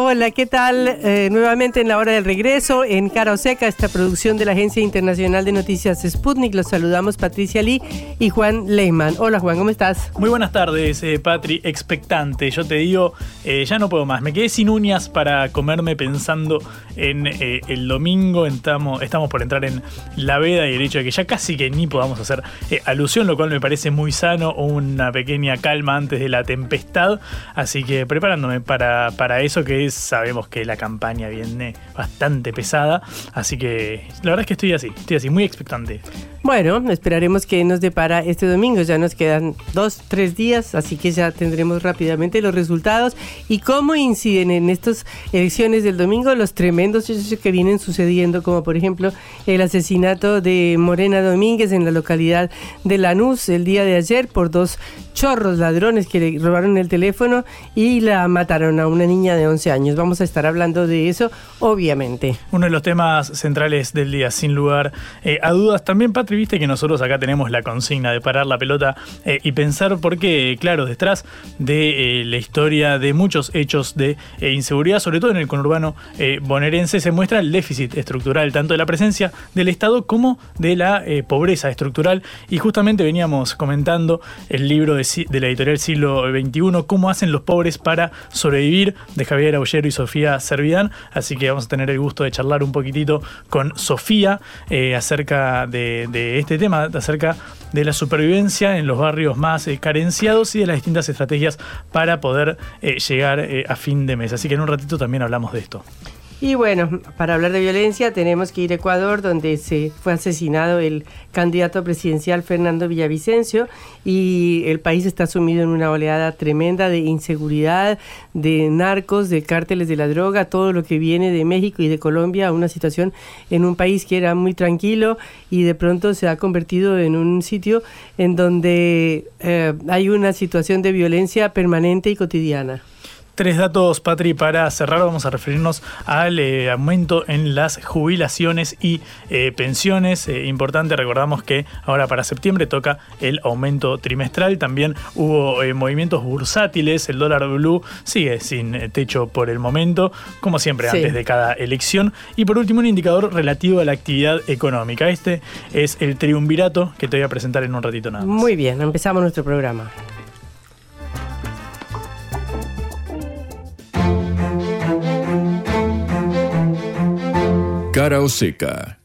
Hola, ¿qué tal? Eh, nuevamente en la hora del regreso, en Cara o Seca, esta producción de la Agencia Internacional de Noticias Sputnik. Los saludamos Patricia Lee y Juan Lehmann. Hola Juan, ¿cómo estás? Muy buenas tardes, eh, Patri. Expectante. Yo te digo, eh, ya no puedo más. Me quedé sin uñas para comerme pensando en el domingo. Estamos, estamos por entrar en la veda y el hecho de que ya casi que ni podamos hacer alusión, lo cual me parece muy sano. Una pequeña calma antes de la tempestad. Así que preparándome para, para eso que es, sabemos que la campaña viene bastante pesada. Así que la verdad es que estoy así, estoy así, muy expectante. Bueno, esperaremos que nos depara este domingo. Ya nos quedan dos, tres días, así que ya tendremos rápidamente los resultados y cómo inciden en estas elecciones del domingo los tremendos hechos que vienen sucediendo, como por ejemplo el asesinato de Morena Domínguez en la localidad de Lanús el día de ayer por dos chorros ladrones que le robaron el teléfono y la mataron a una niña de 11 años. Vamos a estar hablando de eso, obviamente. Uno de los temas centrales del día, sin lugar eh, a dudas. También, Patri, viste que nosotros acá tenemos la consigna de parar la pelota eh, y pensar por qué, claro, detrás de eh, la historia de muchos hechos de eh, inseguridad, sobre todo en el conurbano bonaerense, se muestra el déficit estructural, tanto de la presencia del Estado como de la pobreza estructural. Y justamente veníamos comentando el libro de, la editorial Siglo XXI, Cómo hacen los pobres para sobrevivir, de Javier Aullero y Sofía Servidán. Así que vamos a tener el gusto de charlar un poquitito con Sofía acerca de este tema, acerca de la supervivencia en los barrios más eh, carenciados y de las distintas estrategias para poder eh, llegar eh, a fin de mes. Así que en un ratito también hablamos de esto. Y bueno, para hablar de violencia tenemos que ir a Ecuador, donde se fue asesinado el candidato presidencial Fernando Villavicencio y el país está sumido en una oleada tremenda de inseguridad, de narcos, de cárteles de la droga, todo lo que viene de México y de Colombia una situación en un país que era muy tranquilo y de pronto se ha convertido en un sitio en donde eh, hay una situación de violencia permanente y cotidiana. Tres datos, Patri, para cerrar vamos a referirnos al eh, aumento en las jubilaciones y eh, pensiones. Eh, importante, recordamos que ahora para septiembre toca el aumento trimestral. También hubo movimientos bursátiles, el dólar blue sigue sin techo por el momento, como siempre Sí. antes de cada elección. Y por último, un indicador relativo a la actividad económica. Este es el triunvirato que te voy a presentar en un ratito nada más. Muy bien, empezamos nuestro programa. Cara o seca.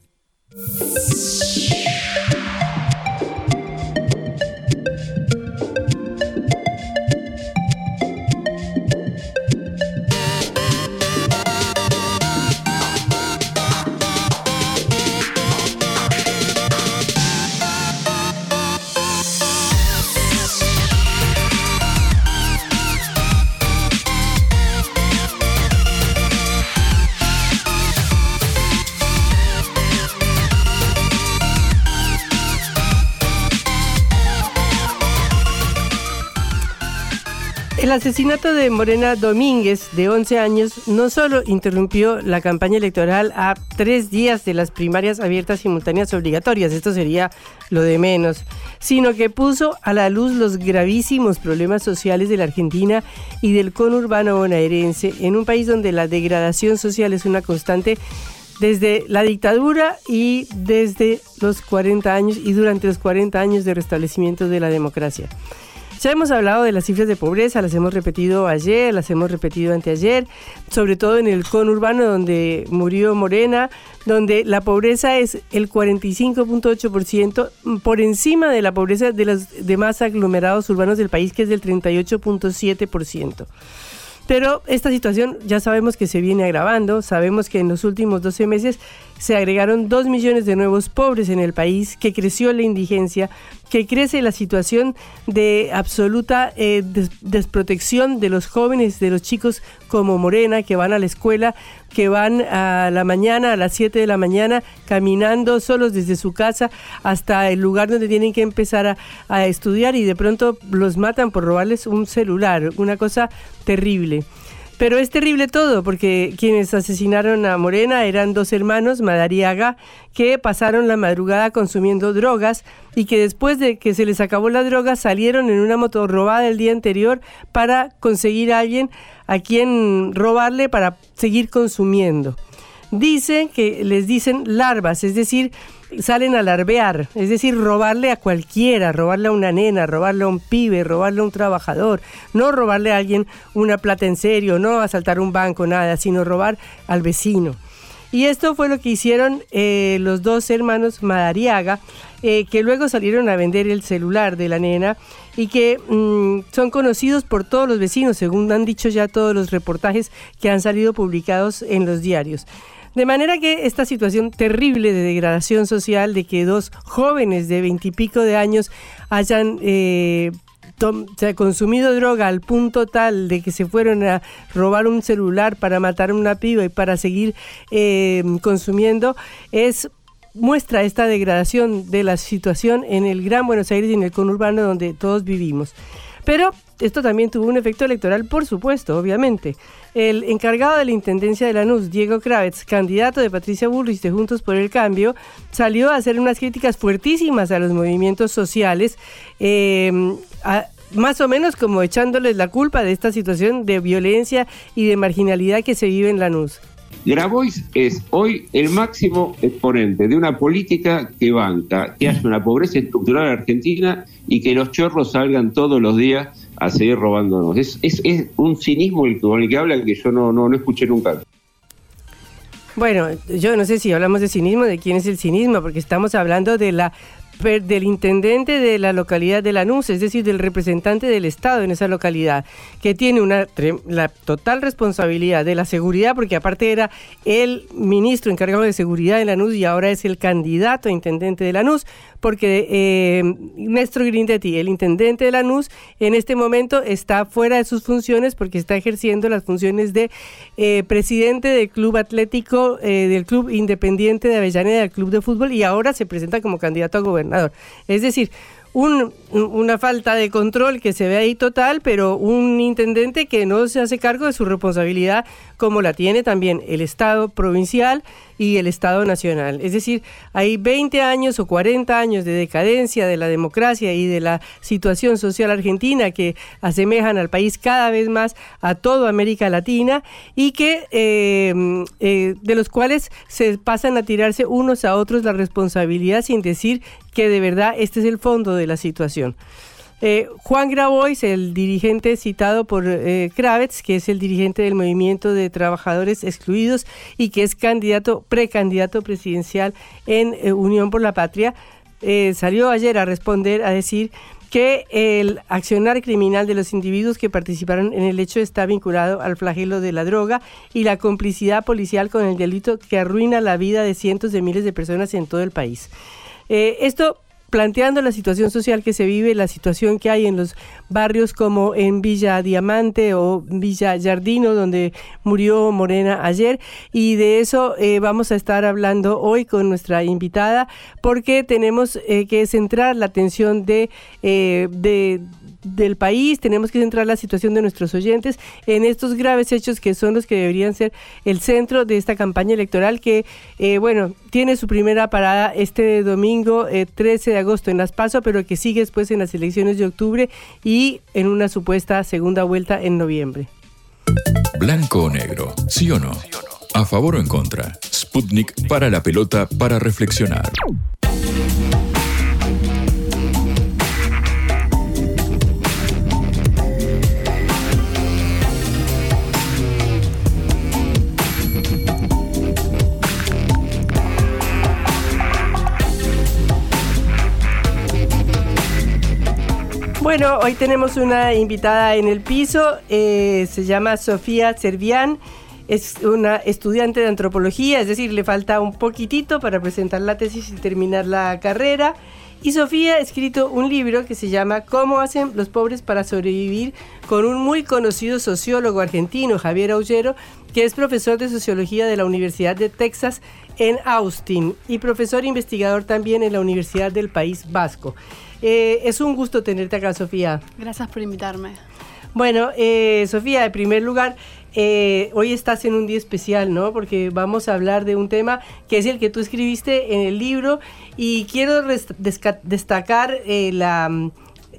Asesinato de Morena Domínguez, de 11 años, no solo interrumpió la campaña electoral a tres días de las primarias abiertas simultáneas obligatorias, esto sería lo de menos, sino que puso a la luz los gravísimos problemas sociales de la Argentina y del conurbano bonaerense en un país donde la degradación social es una constante desde la dictadura y desde los 40 años y durante los 40 años de restablecimiento de la democracia. Ya hemos hablado de las cifras de pobreza, las hemos repetido ayer, las hemos repetido anteayer, sobre todo en el conurbano donde murió Morena, donde la pobreza es el 45.8% por encima de la pobreza de los demás aglomerados urbanos del país, que es del 38.7%. Pero esta situación ya sabemos que se viene agravando, sabemos que en los últimos 12 meses se agregaron 2 millones de nuevos pobres en el país, que creció la indigencia, que crece la situación de absoluta eh, desprotección de los jóvenes, de los chicos como Morena, que van a la escuela, que van a la mañana, a las 7 de la mañana, caminando solos desde su casa hasta el lugar donde tienen que empezar a, a estudiar y de pronto los matan por robarles un celular, una cosa terrible. Pero es terrible todo, porque quienes asesinaron a Morena eran dos hermanos, Madariaga, que pasaron la madrugada consumiendo drogas y que después de que se les acabó la droga salieron en una moto robada el día anterior para conseguir a alguien a quien robarle para seguir consumiendo. Dicen que les dicen larvas, es decir, salen a larvear, es decir, robarle a cualquiera, robarle a una nena, robarle a un pibe, robarle a un trabajador, no robarle a alguien una plata en serio, no asaltar un banco, nada, sino robar al vecino. Y esto fue lo que hicieron eh, los dos hermanos Madariaga, eh, que luego salieron a vender el celular de la nena y que mm, son conocidos por todos los vecinos, según han dicho ya todos los reportajes que han salido publicados en los diarios. De manera que esta situación terrible de degradación social, de que dos jóvenes de veintipico de años hayan eh, consumido droga al punto tal de que se fueron a robar un celular para matar una piba y para seguir eh, consumiendo, es muestra esta degradación de la situación en el Gran Buenos Aires y en el conurbano donde todos vivimos. Pero esto también tuvo un efecto electoral, por supuesto, obviamente. El encargado de la Intendencia de Lanús, Diego Kravitz, candidato de Patricia Bullrich de Juntos por el Cambio, salió a hacer unas críticas fuertísimas a los movimientos sociales, em, más o menos como echándoles la culpa de esta situación de violencia y de marginalidad que se vive en Lanús. Grabois es hoy el máximo exponente de una política que banca, que hace una pobreza estructural en Argentina y que los chorros salgan todos los días a seguir robándonos. Es, es, es un cinismo el, con el que habla que yo no, no, no escuché nunca. Bueno, yo no sé si hablamos de cinismo, de quién es el cinismo, porque estamos hablando de la del intendente de la localidad de Lanús, es decir, del representante del Estado en esa localidad, que tiene una la total responsabilidad de la seguridad, porque aparte era el ministro encargado de seguridad de Lanús y ahora es el candidato a intendente de Lanús, porque eh, Néstor Grindetti, el intendente de Lanús, en este momento está fuera de sus funciones porque está ejerciendo las funciones de eh, presidente del Club Atlético, eh, del Club Independiente de Avellaneda, del Club de Fútbol, y ahora se presenta como candidato a gobernador. Es decir, una falta de control que se ve ahí total, pero un intendente que no se hace cargo de su responsabilidad como la tiene también el Estado provincial y el Estado nacional. Es decir, hay 20 años o 40 años de decadencia de la democracia y de la situación social argentina que asemejan al país cada vez más a toda América Latina y que eh, eh, de los cuales se pasan a tirarse unos a otros la responsabilidad sin decir que de verdad este es el fondo de la situación. Eh, Juan Grabois, el dirigente citado por eh, que es el dirigente del movimiento de trabajadores excluidos y que es candidato, precandidato presidencial en eh, Unión por la Patria, salió ayer a responder, a decir que el accionar criminal de los individuos que participaron en el hecho está vinculado al flagelo de la droga y la complicidad policial con el delito que arruina la vida de cientos de miles de personas en todo el país. esto planteando la situación social que se vive, la situación que hay en los barrios como en Villa Diamante o Villa Jardino, donde murió Morena ayer. Y de eso eh, vamos a estar hablando hoy con nuestra invitada, porque tenemos eh, que centrar la atención de, eh, de del país, tenemos que centrar la situación de nuestros oyentes en estos graves hechos que son los que deberían ser el centro de esta campaña electoral que, eh, bueno, tiene su primera parada este domingo 13 eh, de agosto en Las Paso, pero que sigue después en las elecciones de octubre y en una supuesta segunda vuelta en noviembre. Blanco o negro, sí o no. A favor o en contra. Sputnik para la pelota para reflexionar. Bueno, hoy tenemos una invitada en el piso, eh, se llama Sofía Servián, es una estudiante de antropología, es decir, le falta un poquitito para presentar la tesis y terminar la carrera. Y Sofía ha escrito un libro que se llama ¿Cómo hacen los pobres para sobrevivir? con un muy conocido sociólogo argentino, Javier Aullero, que es profesor de sociología de la Universidad de Texas en Austin y profesor investigador también en la Universidad del País Vasco. Eh, es un gusto tenerte acá, Sofía. Gracias por invitarme. Bueno, eh, Sofía, en primer lugar, eh, hoy estás en un día especial, ¿no? Porque vamos a hablar de un tema que es el que tú escribiste en el libro y quiero destacar la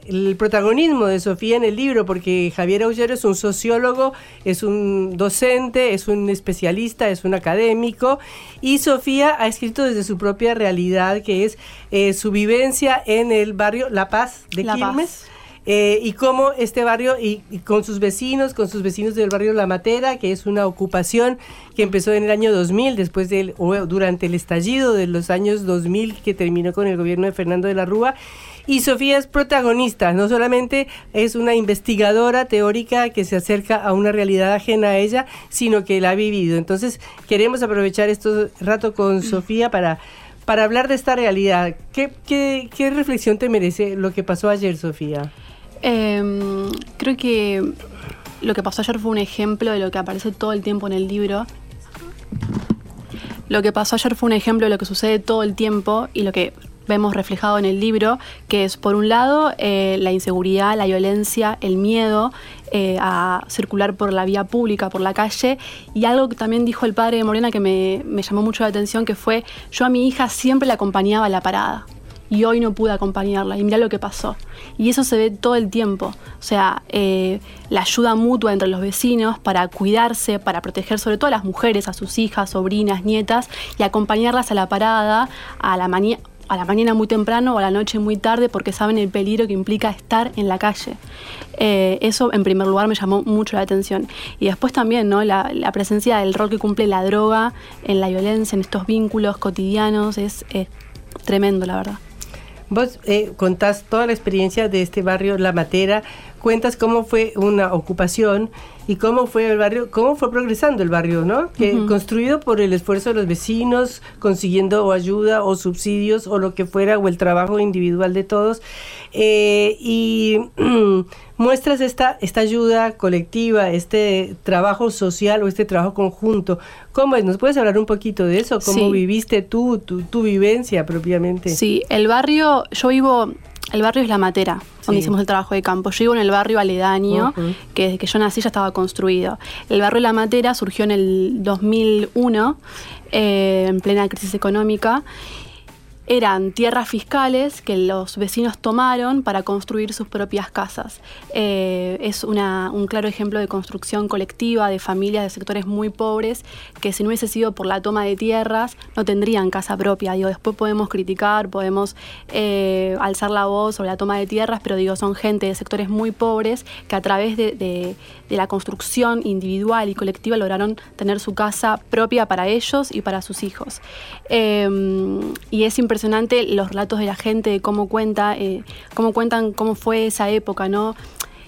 el protagonismo de Sofía en el libro, porque Javier Aullero es un sociólogo, es un docente, es un especialista, es un académico, y Sofía ha escrito desde su propia realidad, que es eh, su vivencia en el barrio La Paz de Quilmes. Eh, y cómo este barrio, y, con sus vecinos, con sus vecinos del barrio La Matera, que es una ocupación que empezó en el año 2000, después del, o durante el estallido de los años 2000 que terminó con el gobierno de Fernando de la Rúa, y Sofía es protagonista, no solamente es una investigadora teórica que se acerca a una realidad ajena a ella, sino que la ha vivido. Entonces, queremos aprovechar este rato con Sofía para, para hablar de esta realidad. ¿Qué, qué, qué reflexión te merece lo que pasó ayer, Sofía? Em, creo que lo que pasó ayer fue un ejemplo de lo que aparece todo el tiempo en el libro. Lo que pasó ayer fue un ejemplo de lo que sucede todo el tiempo y lo que vemos reflejado en el libro, que es por un lado eh, la inseguridad, la violencia, el miedo eh, a circular por la vía pública, por la calle, y algo que también dijo el padre de Morena que me, llamó mucho la atención, que fue yo a mi hija siempre la acompañaba a la parada. Y hoy no pude acompañarla, y mira lo que pasó. Y eso se ve todo el tiempo. O sea, eh, la ayuda mutua entre los vecinos para cuidarse, para proteger sobre todo a las mujeres, a sus hijas, sobrinas, nietas, y acompañarlas a la parada, a la mañana a la mañana muy temprano o a la noche muy tarde porque saben el peligro que implica estar en la calle. Eh, eso en primer lugar me llamó mucho la atención. Y después también ¿no? la, presencia del rol que cumple la droga en la violencia, en estos vínculos cotidianos, es, tremendo, la verdad. Vos eh, contás toda la experiencia de este barrio La Matera, cuentas cómo fue una ocupación y cómo fue el barrio, cómo fue progresando el barrio, ¿no? Que construido por el esfuerzo de los vecinos, consiguiendo ayuda o subsidios o lo que fuera, o el trabajo individual de todos. Eh, y muestras esta, esta ayuda colectiva, este trabajo social o este trabajo conjunto. ¿Cómo es? ¿Nos puedes hablar un poquito de eso? ¿Cómo viviste tú, tu, tu vivencia propiamente? Sí, el barrio, yo vivo el barrio es La Matera, donde hicimos el trabajo de campo. Yo vivo en el barrio aledaño, que desde que yo nací ya estaba construido. El barrio La Matera surgió en el 2001, eh, en plena crisis económica, eran tierras fiscales que los vecinos tomaron para construir sus propias casas. Eh, es un claro ejemplo de construcción colectiva de familias de sectores muy pobres que si no hubiese sido por la toma de tierras no tendrían casa propia. Digo, después podemos criticar, podemos eh, alzar la voz sobre la toma de tierras, pero digo, son gente de sectores muy pobres que a través de, la construcción individual y colectiva lograron tener su casa propia para ellos y para sus hijos. Eh, y es impresionante impresionante los relatos de la gente, de cómo cuenta, eh, cómo cuentan cómo fue esa época, ¿no?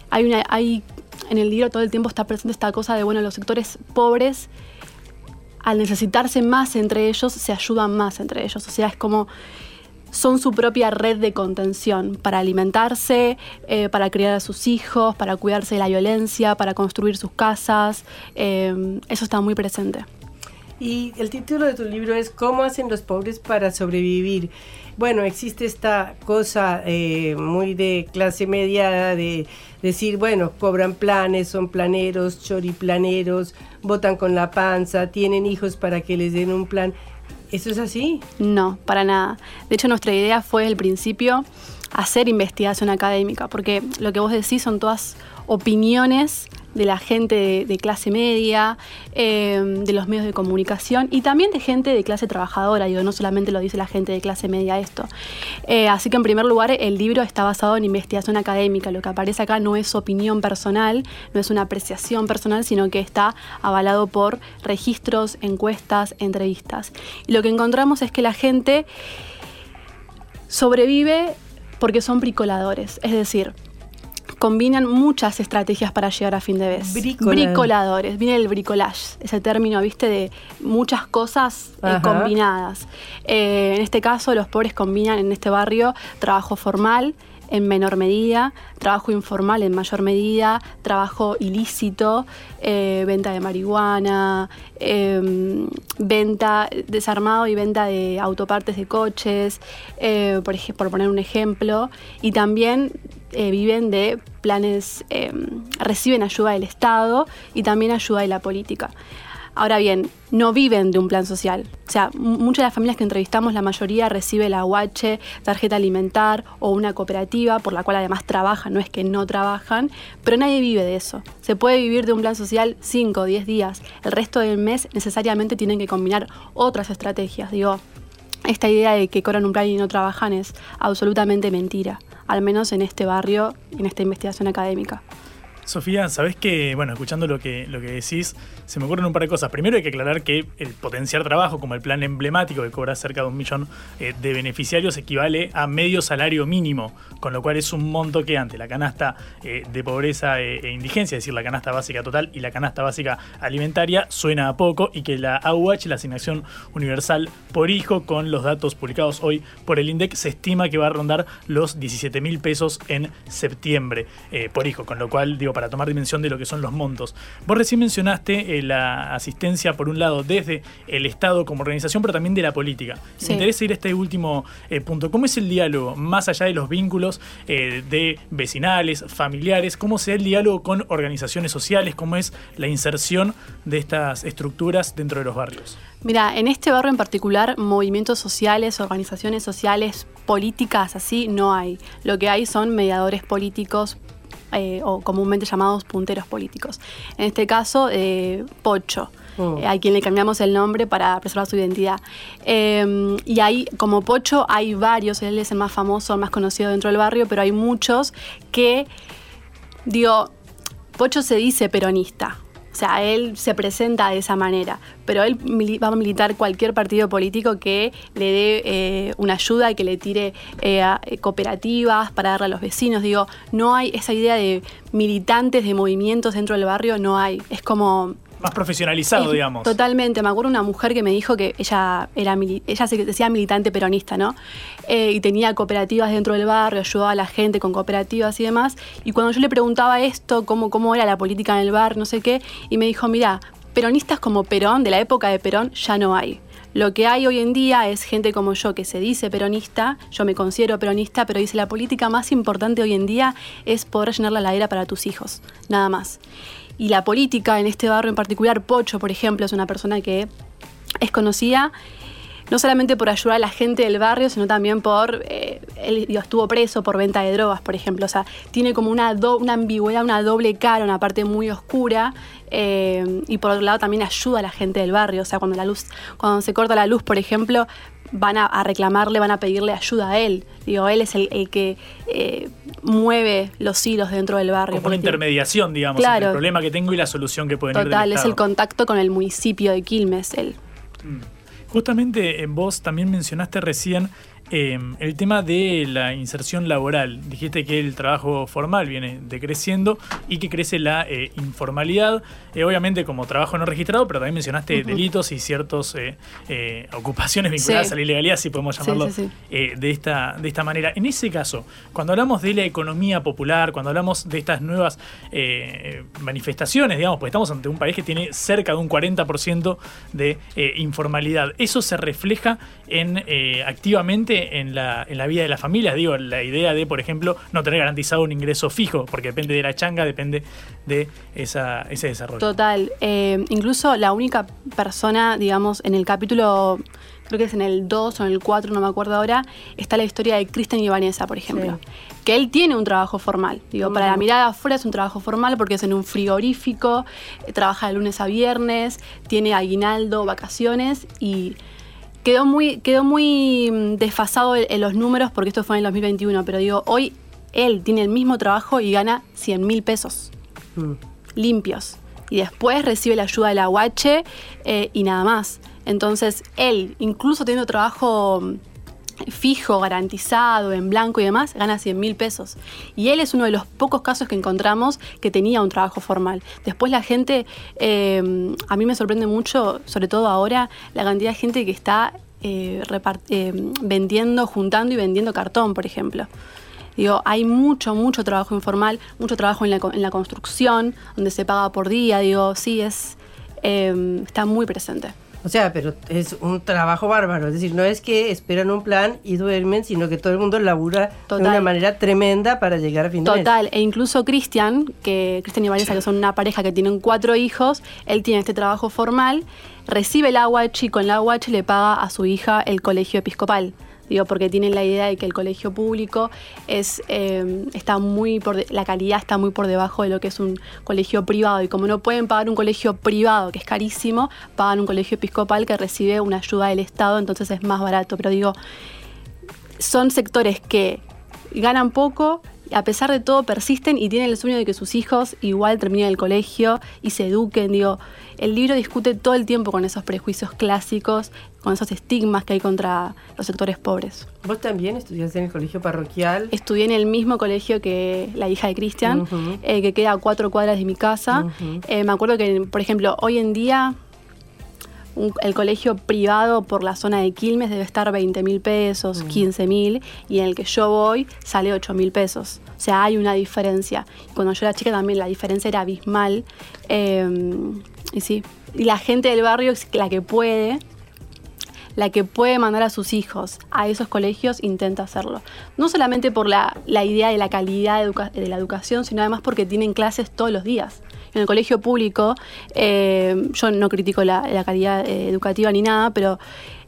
Hay una, hay, en el libro todo el tiempo está presente esta cosa de, bueno, los sectores pobres, al necesitarse más entre ellos, se ayudan más entre ellos. O sea, es como son su propia red de contención para alimentarse, eh, para criar a sus hijos, para cuidarse de la violencia, para construir sus casas. Eh, eso está muy presente. Y el título de tu libro es ¿Cómo hacen los pobres para sobrevivir? Bueno, existe esta cosa eh, muy de clase media de decir, bueno, cobran planes, son planeros, choriplaneros, votan con la panza, tienen hijos para que les den un plan. ¿Eso es así? No, para nada. De hecho, nuestra idea fue el principio hacer investigación académica, porque lo que vos decís son todas opiniones de la gente de, clase media, em, de los medios de comunicación y también de gente de clase trabajadora, digo, no solamente lo dice la gente de clase media esto. Eh, así que en primer lugar el libro está basado en investigación académica, lo que aparece acá no es opinión personal, no es una apreciación personal, sino que está avalado por registros, encuestas, entrevistas. Y lo que encontramos es que la gente sobrevive porque son bricoladores, es decir, combinan muchas estrategias para llegar a fin de mes. Bricoladores, viene el bricolage, ese término, viste, de muchas cosas eh, combinadas. Eh, en este caso, los pobres combinan en este barrio trabajo formal, en menor medida, trabajo informal en mayor medida, trabajo ilícito, eh, venta de marihuana, em, venta desarmado y venta de autopartes de coches, por, por poner un ejemplo, y también eh, viven de planes, em, reciben ayuda del Estado y también ayuda de la política. Ahora bien, no viven de un plan social. O sea, muchas de las familias que entrevistamos, la mayoría recibe la UH, tarjeta alimentar o una cooperativa, por la cual además trabajan, no es que no trabajan, pero nadie vive de eso. Se puede vivir de un plan social 5 o 10 días. El resto del mes necesariamente tienen que combinar otras estrategias. Digo, esta idea de que cobran un plan y no trabajan es absolutamente mentira, al menos en este barrio, en esta investigación académica. Sofía, sabes que, bueno, escuchando lo que, lo que decís, se me ocurren un par de cosas. Primero hay que aclarar que el potenciar trabajo, como el plan emblemático que cobra cerca de un millón eh, de beneficiarios, equivale a medio salario mínimo, con lo cual es un monto que ante la canasta eh, de pobreza eh, e indigencia, es decir, la canasta básica total y la canasta básica alimentaria, suena a poco y que la AUH, la asignación universal por hijo, con los datos publicados hoy por el INDEC, se estima que va a rondar los 17 mil pesos en septiembre por hijo, con lo cual, digo, para tomar dimensión de lo que son los montos. Vos recién mencionaste eh, la asistencia, por un lado, desde el Estado como organización, pero también de la política. Me interesa ir a este último eh, punto. ¿Cómo es el diálogo, más allá de los vínculos eh, de vecinales, familiares? ¿Cómo se da el diálogo con organizaciones sociales? ¿Cómo es la inserción de estas estructuras dentro de los barrios? Mira, en este barrio en particular, movimientos sociales, organizaciones sociales, políticas, así, no hay. Lo que hay son mediadores políticos, eh, o comúnmente llamados punteros políticos. En este caso, eh, Pocho. Oh. Eh, a quien le cambiamos el nombre para preservar su identidad. Em, y ahí, como Pocho, hay varios, él es el más famoso, el más conocido dentro del barrio, pero hay muchos que, digo, Pocho se dice peronista, o sea, él se presenta de esa manera, pero él va a militar cualquier partido político que le dé eh, una ayuda y que le tire eh, eh, cooperativas para darle a los vecinos. Digo, no hay esa idea de militantes, de movimientos dentro del barrio, no hay. Es como más profesionalizado, digamos. Totalmente. Me acuerdo una mujer que me dijo que ella era ella se decía militante peronista, ¿no? Eh, y tenía cooperativas dentro del barrio, ayudaba a la gente con cooperativas y demás. Y cuando yo le preguntaba esto, cómo, cómo era la política en el bar, no sé qué, y me dijo, mira, peronistas como Perón, de la época de Perón, ya no hay. Lo que hay hoy en día es gente como yo que se dice peronista, yo me considero peronista, pero dice la política más importante hoy en día es poder llenar la ladera para tus hijos, nada más y la política en este barrio en particular. Pocho, por ejemplo, es una persona que es conocida no solamente por ayudar a la gente del barrio, sino también por, eh, él estuvo preso por venta de drogas, por ejemplo. O sea, tiene como una, una ambigüedad, una doble cara, una parte muy oscura. Eh, y por otro lado también ayuda a la gente del barrio. O sea, cuando la luz, cuando se corta la luz, por ejemplo, van a, reclamarle, van a pedirle ayuda a él. Digo, él es el, que eh, mueve los hilos dentro del barrio. Como una intermediación, digamos, entre el problema que tengo y la solución que pueden Total, es el contacto con el municipio de Quilmes, él. Mm. Justamente en vos también mencionaste recién Em, el tema de la inserción laboral. Dijiste que el trabajo formal viene decreciendo y que crece la eh, informalidad. Eh, obviamente como trabajo no registrado, pero también mencionaste delitos y ciertas eh, ocupaciones vinculadas a la ilegalidad, si podemos llamarlo de, esta, de esta manera. En ese caso, cuando hablamos de la economía popular, cuando hablamos de estas nuevas manifestaciones, digamos, pues estamos ante un país que tiene cerca de un 40% de informalidad, ¿eso se refleja en activamente en la, en la vida de las familias. Digo, la idea de, por ejemplo, no tener garantizado un ingreso fijo, porque depende de la changa, depende de esa, ese desarrollo. Total. Eh, incluso la única persona, digamos, en el capítulo, creo que es en el 2 o en el 4, no me acuerdo ahora, está la historia de Kristen y Vanessa, por ejemplo. Que él tiene un trabajo formal. Digo, para la mirada afuera es un trabajo formal porque es en un frigorífico, eh, trabaja de lunes a viernes, tiene aguinaldo, vacaciones y quedó muy, quedó muy mm, desfasado en, los números porque esto fue en el 2021, pero digo, hoy él tiene el mismo trabajo y gana 100 mil pesos mm. limpios. Y después recibe la ayuda de la UH eh, y nada más. Entonces, él, incluso teniendo trabajo mm, fijo, garantizado, en blanco y demás, gana 100 mil pesos. Y él es uno de los pocos casos que encontramos que tenía un trabajo formal. Después la gente, eh, a mí me sorprende mucho, sobre todo ahora, la cantidad de gente que está eh, eh, vendiendo, juntando y vendiendo cartón, por ejemplo. Digo, hay mucho, mucho trabajo informal, mucho trabajo en la, en la construcción, donde se paga por día. Digo, sí, es, está muy presente. O sea, pero es un trabajo bárbaro. Es decir, no es que esperan un plan y duermen, sino que todo el mundo labura de una manera tremenda para llegar a fin de Total. E incluso Cristian, que Cristian y Vanessa, que son una pareja que tienen cuatro hijos, él tiene este trabajo formal, recibe el agua y con el agua le paga a su hija el colegio episcopal digo, porque tienen la idea de que el colegio público es, eh, está muy por la calidad está muy por debajo de lo que es un colegio privado. Y como no pueden pagar un colegio privado que es carísimo, pagan un colegio episcopal que recibe una ayuda del Estado, entonces es más barato, pero digo, son sectores que ganan poco, a pesar de todo persisten y tienen el sueño de que sus hijos igual terminen el colegio y se eduquen. Digo, el libro discute todo el tiempo con esos prejuicios clásicos, con esos estigmas que hay contra los sectores pobres. ¿Vos también estudiaste en el colegio parroquial? Estudié en el mismo colegio que la hija de Cristian, eh, que queda a cuatro cuadras de mi casa. Eh, me acuerdo que, por ejemplo, hoy en día el colegio privado por la zona de Quilmes debe estar 20 mil pesos, 15 mm. mil, y en el que yo voy sale 8 mil pesos. O sea, hay una diferencia. Cuando yo era chica también la diferencia era abismal. Em, y sí, y la gente del barrio es la que puede, la que puede mandar a sus hijos a esos colegios intenta hacerlo. No solamente por la, idea de la calidad de la educación, sino además porque tienen clases todos los días en el colegio público, eh, yo no critico la, calidad eh, educativa ni nada, pero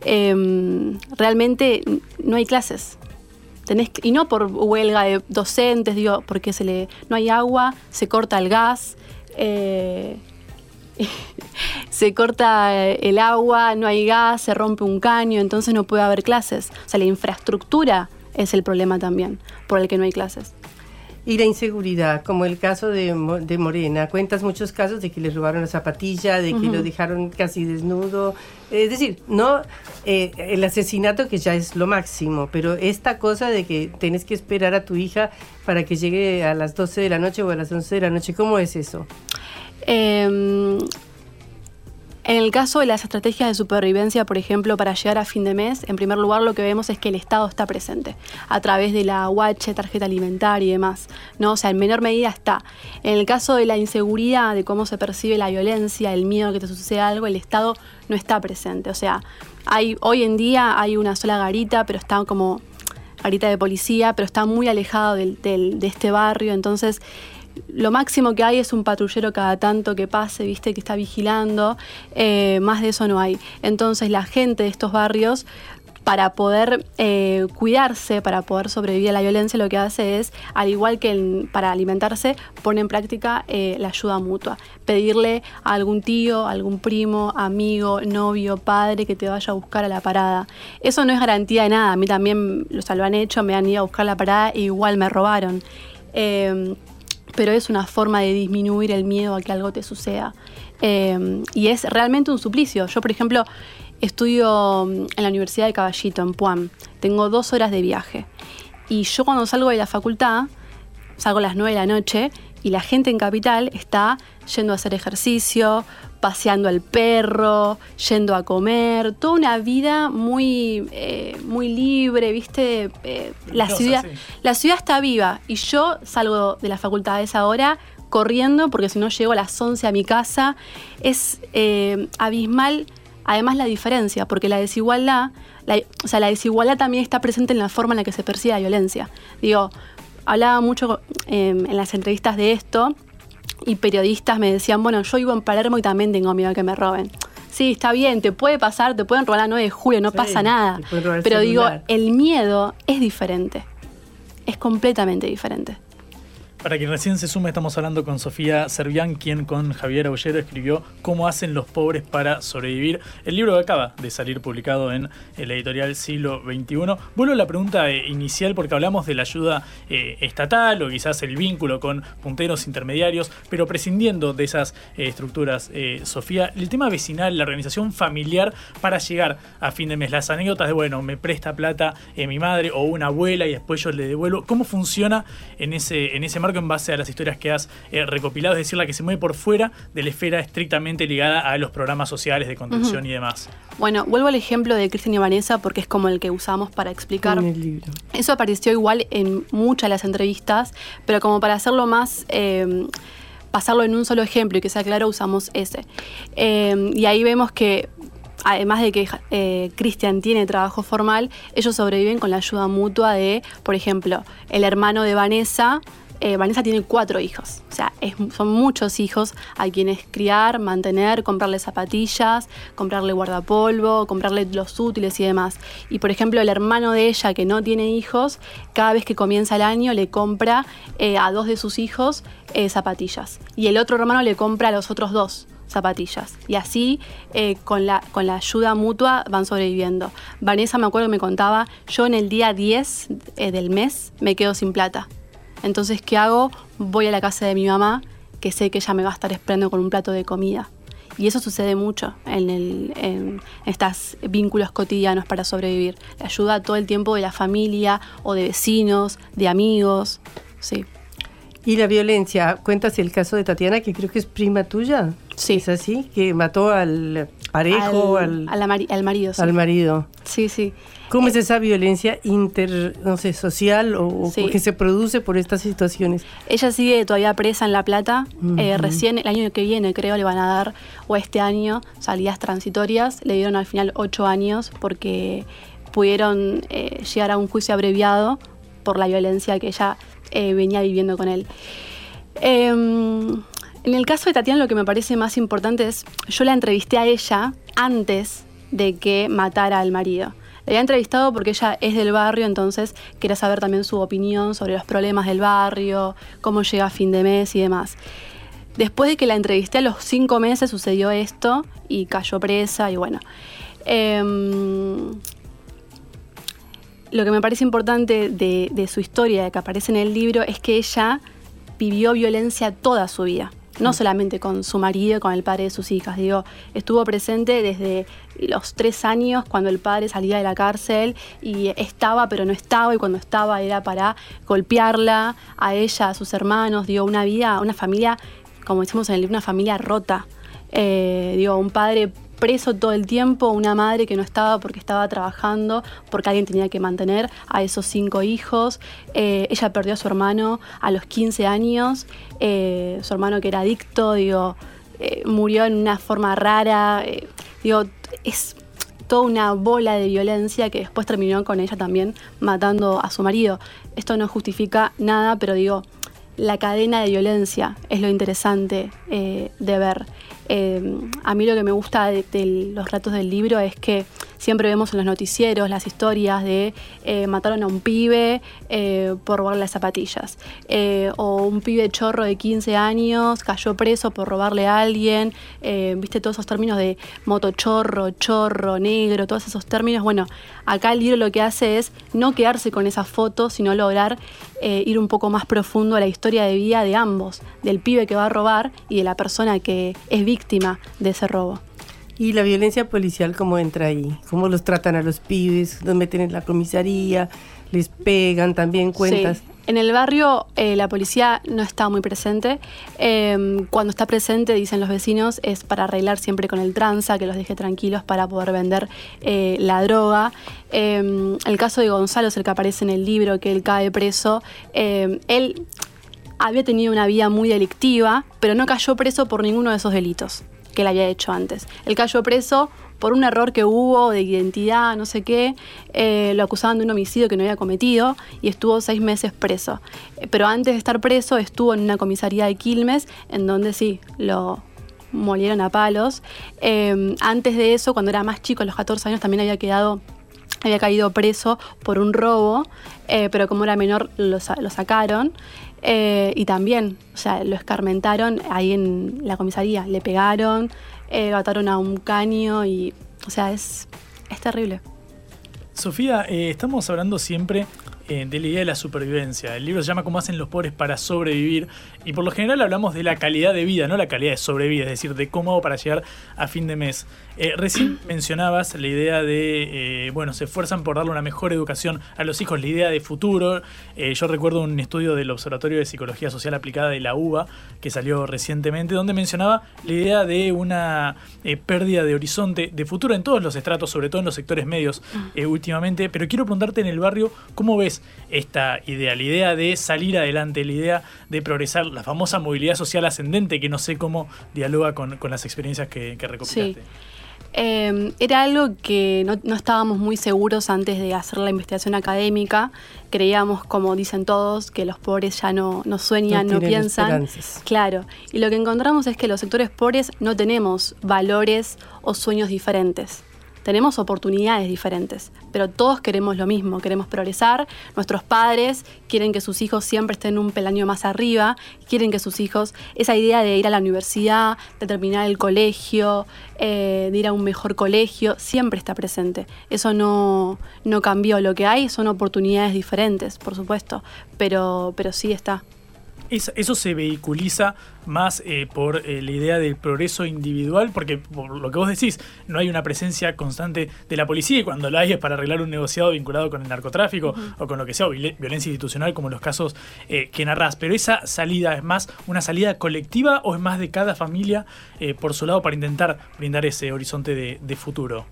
eh, realmente no hay clases. Tenés, y no por huelga de docentes, digo, porque se le, no hay agua, se corta el gas, se corta el agua, no hay gas, se rompe un caño, entonces no puede haber clases. O sea, la infraestructura es el problema también por el que no hay clases. Y la inseguridad, como el caso de, de Morena. Cuentas muchos casos de que le robaron la zapatilla, de que lo dejaron casi desnudo. Es decir, no eh, el asesinato que ya es lo máximo, pero esta cosa de que tienes que esperar a tu hija para que llegue a las 12 de la noche o a las 11 de la noche, ¿cómo es eso? Eh, en el caso de las estrategias de supervivencia, por ejemplo, para llegar a fin de mes, en primer lugar lo que vemos es que el Estado está presente a través de la UH, tarjeta alimentaria y demás. ¿no? O sea, en menor medida está. En el caso de la inseguridad, de cómo se percibe la violencia, el miedo que te suceda algo, el Estado no está presente. O sea, hay, hoy en día hay una sola garita, pero está como garita de policía, pero está muy alejado de este barrio. Entonces, lo máximo que hay es un patrullero cada tanto que pase, viste, que está vigilando, eh, más de eso no hay. Entonces la gente de estos barrios para poder eh, cuidarse, para poder sobrevivir a la violencia, lo que hace es, al igual que para alimentarse, pone en práctica eh, la ayuda mutua. Pedirle a algún tío, algún primo, amigo, novio, padre que te vaya a buscar a la parada. Eso no es garantía de nada. A mí también lo han hecho, me han ido a buscar la parada e igual me robaron pero es una forma de disminuir el miedo a que algo te suceda. Em, y es realmente un suplicio. Yo, por ejemplo, estudio mm, en la Universidad de Caballito, en Puan. Tengo dos horas de viaje. Y yo cuando salgo de la facultad, salgo a las nueve de la noche y la gente en Capital está yendo a hacer ejercicio, paseando al perro, yendo a comer, toda una vida muy, eh, muy libre, ¿viste? Eh, la, ciudad, la ciudad está viva y yo salgo de la facultad a esa hora corriendo porque si no llego a las 11 a mi casa. Es eh, abismal, además la diferencia, porque la desigualdad, o sea, la desigualdad también está presente en la forma en la que se percibe la violencia. Digo, hablaba mucho en las entrevistas de esto y periodistas me decían, bueno, yo vivo en Palermo y también tengo miedo a que me roben. Sí, está bien, te puede pasar, te pueden robar a 9 de julio, no pasa nada. Pero digo, el miedo es diferente. Es completamente diferente. Para quien recién se sume, estamos hablando con Sofía Servián, quien con Javier Aullero escribió Cómo hacen los pobres para sobrevivir. El libro que acaba de salir publicado en el editorial Siglo XXI. Vuelvo a la pregunta eh, inicial porque hablamos de la ayuda eh, estatal o quizás el vínculo con punteros intermediarios, pero prescindiendo de esas eh, estructuras, Sofía, el tema vecinal, la organización familiar para llegar a fin de mes, las anécdotas de, bueno, me presta plata mi madre o una abuela y después yo le devuelvo. ¿Cómo funciona en ese, en ese marco? En base a las historias que has eh, recopilado, es decir, la que se mueve por fuera de la esfera estrictamente ligada a los programas sociales de contención y demás. Bueno, vuelvo al ejemplo de Cristian y Vanessa porque es como el que usamos para explicar. el libro. Eso apareció igual en muchas de las entrevistas, pero como para hacerlo más... Eh, pasarlo en un solo ejemplo y que sea claro, usamos ese. Eh, y ahí vemos que además de que eh, Cristian tiene trabajo formal, ellos sobreviven con la ayuda mutua de, por ejemplo, el hermano de Vanessa eh, Vanessa tiene cuatro hijos, o sea, son muchos hijos a quienes criar, mantener, comprarle zapatillas, comprarle guardapolvo, comprarle los útiles y demás. Y por ejemplo, el hermano de ella que no tiene hijos, cada vez que comienza el año le compra eh, a dos de sus hijos eh, zapatillas. Y el otro hermano le compra a los otros dos zapatillas. Y así, con, la, ayuda mutua, van sobreviviendo. Vanessa me acuerdo que me contaba, yo en el día 10 del mes me quedo sin plata. Entonces, ¿qué hago? Voy a la casa de mi mamá, que sé que ella me va a estar esperando con un plato de comida. Y eso sucede mucho en, estos vínculos cotidianos para sobrevivir. La ayuda todo el tiempo de la familia o de vecinos, de amigos. Sí. Y la violencia, cuentas el caso de Tatiana, que creo que es prima tuya. Sí. ¿Es así? Que mató al parejo, al, al, marido. Al marido. Sí, sí. ¿Cómo es esa violencia inter, no sé, social o, que se produce por estas situaciones? Ella sigue todavía presa en La Plata. Eh, recién el año que viene, creo, le van a dar, o este año, salidas transitorias. Le dieron al final ocho años porque pudieron eh, llegar a un juicio abreviado por la violencia que ella eh, venía viviendo con él. Em, en el caso de Tatiana lo que me parece más importante es, yo la entrevisté a ella antes de que matara al marido. La había entrevistado porque ella es del barrio, entonces quería saber también su opinión sobre los problemas del barrio, cómo llega a fin de mes y demás. Después de que la entrevisté a los cinco meses sucedió esto y cayó presa y bueno. Em, lo que me parece importante de, de su historia, que aparece en el libro, es que ella vivió violencia toda su vida no solamente con su marido, con el padre de sus hijas, digo, estuvo presente desde los tres años cuando el padre salía de la cárcel y estaba pero no estaba y cuando estaba era para golpearla, a ella, a sus hermanos, digo, una vida, una familia, como decimos en el libro, una familia rota. Eh, digo, un padre preso todo el tiempo, una madre que no estaba porque estaba trabajando, porque alguien tenía que mantener a esos cinco hijos. Eh, ella perdió a su hermano a los 15 años, eh, su hermano que era adicto, digo, eh, murió en una forma rara, digo, es toda una bola de violencia que después terminó con ella también matando a su marido. Esto no justifica nada, pero digo, la cadena de violencia es lo interesante de ver. Em, a mí lo que me gusta de, los ratos del libro es que siempre vemos en los noticieros las historias de eh, mataron a un pibe eh, por robarle las zapatillas, eh, o un pibe chorro de 15 años cayó preso por robarle a alguien, viste todos esos términos de motochorro, chorro, negro, todos esos términos. Bueno, acá el libro lo que hace es no quedarse con esas fotos, sino lograr ir un poco más profundo a la historia de vida de ambos, del pibe que va a robar y de la persona que es víctima de ese robo. ¿Y la violencia policial cómo entra ahí? ¿Cómo los tratan a los pibes? ¿Los meten en la comisaría? ¿Les pegan? ¿También cuentas? En el barrio eh, la policía no está muy presente. Em, cuando está presente, dicen los vecinos, es para arreglar siempre con el tranza, que los deje tranquilos para poder vender eh, la droga. Em, el caso de Gonzalo es el que aparece en el libro, que él cae preso. Em, él había tenido una vida muy delictiva, pero no cayó preso por ninguno de esos delitos que él había hecho antes. Él cayó preso por un error que hubo de identidad, no sé qué, eh, lo acusaban de un homicidio que no había cometido y estuvo seis meses preso. Eh, pero antes de estar preso estuvo en una comisaría de Quilmes, en donde sí, lo molieron a palos. Eh, antes de eso, cuando era más chico, a los 14 años, también había quedado había caído preso por un robo, pero como era menor lo, lo sacaron. Eh, y también, o sea, lo escarmentaron ahí en la comisaría, le pegaron, eh, ataron a un caño y, o sea, es, es terrible. Sofía, eh, estamos hablando siempre eh, de la idea de la supervivencia. El libro se llama Cómo hacen los pobres para sobrevivir y por lo general hablamos de la calidad de vida, no la calidad de sobrevivir, es decir, de cómo hago para llegar a fin de mes. Eh, recién mencionabas la idea de, eh, bueno, se esfuerzan por darle una mejor educación a los hijos, la idea de futuro. Eh, yo recuerdo un estudio del Observatorio de Psicología Social Aplicada de la UBA que salió recientemente, donde mencionaba la idea de una pérdida de horizonte de futuro en todos los estratos, sobre todo en los sectores medios eh, últimamente. Pero quiero preguntarte en el barrio, ¿cómo ves esta idea? La idea de salir adelante, la idea de progresar, la famosa movilidad social ascendente, que no sé cómo dialoga con, con las experiencias que, que recopilaste. Sí. Eh, era algo que no, no estábamos muy seguros antes de hacer la investigación académica. Creíamos, como dicen todos, que los pobres ya no, no sueñan, no, piensan. esperanzas. Claro. Y lo que encontramos es que los sectores pobres no tenemos valores o sueños diferentes. Tenemos oportunidades diferentes, pero todos queremos lo mismo, queremos progresar. Nuestros padres quieren que sus hijos siempre estén un peldaño más arriba, quieren que sus hijos, esa idea de ir a la universidad, de terminar el colegio, eh, de ir a un mejor colegio, siempre está presente. Eso no, no cambió. Lo que hay son oportunidades diferentes, por supuesto, pero, pero sí está. Es- eso se vehiculiza más eh, por eh, la idea del progreso individual, porque por lo que vos decís, no hay una presencia constante de la policía y cuando la hay es para arreglar un negociado vinculado con el narcotráfico o con lo que sea, o violen- violencia institucional como los casos eh, que narrás. Pero esa salida es más una salida colectiva o es más de cada familia eh, por su lado para intentar brindar ese horizonte de, de futuro.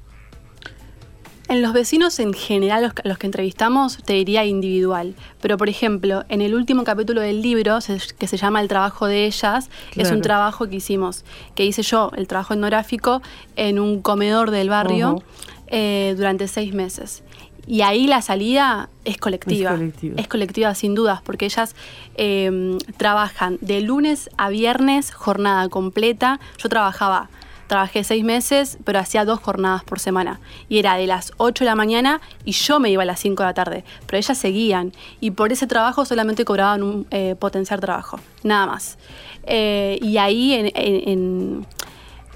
En los vecinos en general, los, los que entrevistamos, te diría individual. Pero, por ejemplo, en el último capítulo del libro, se- que se llama El trabajo de ellas, es un trabajo que hicimos, que hice yo, el trabajo etnográfico, en un comedor del barrio eh, durante seis meses. Y ahí la salida es colectiva. Es colectiva. Es colectiva, sin dudas, porque ellas eh, trabajan de lunes a viernes, jornada completa. Yo trabajaba, trabajé seis meses, pero hacía dos jornadas por semana. Y era de las 8 de la mañana y yo me iba a las 5 de la tarde. Pero ellas seguían. Y por ese trabajo solamente cobraban un eh, potenciar trabajo, nada más. Eh, y ahí en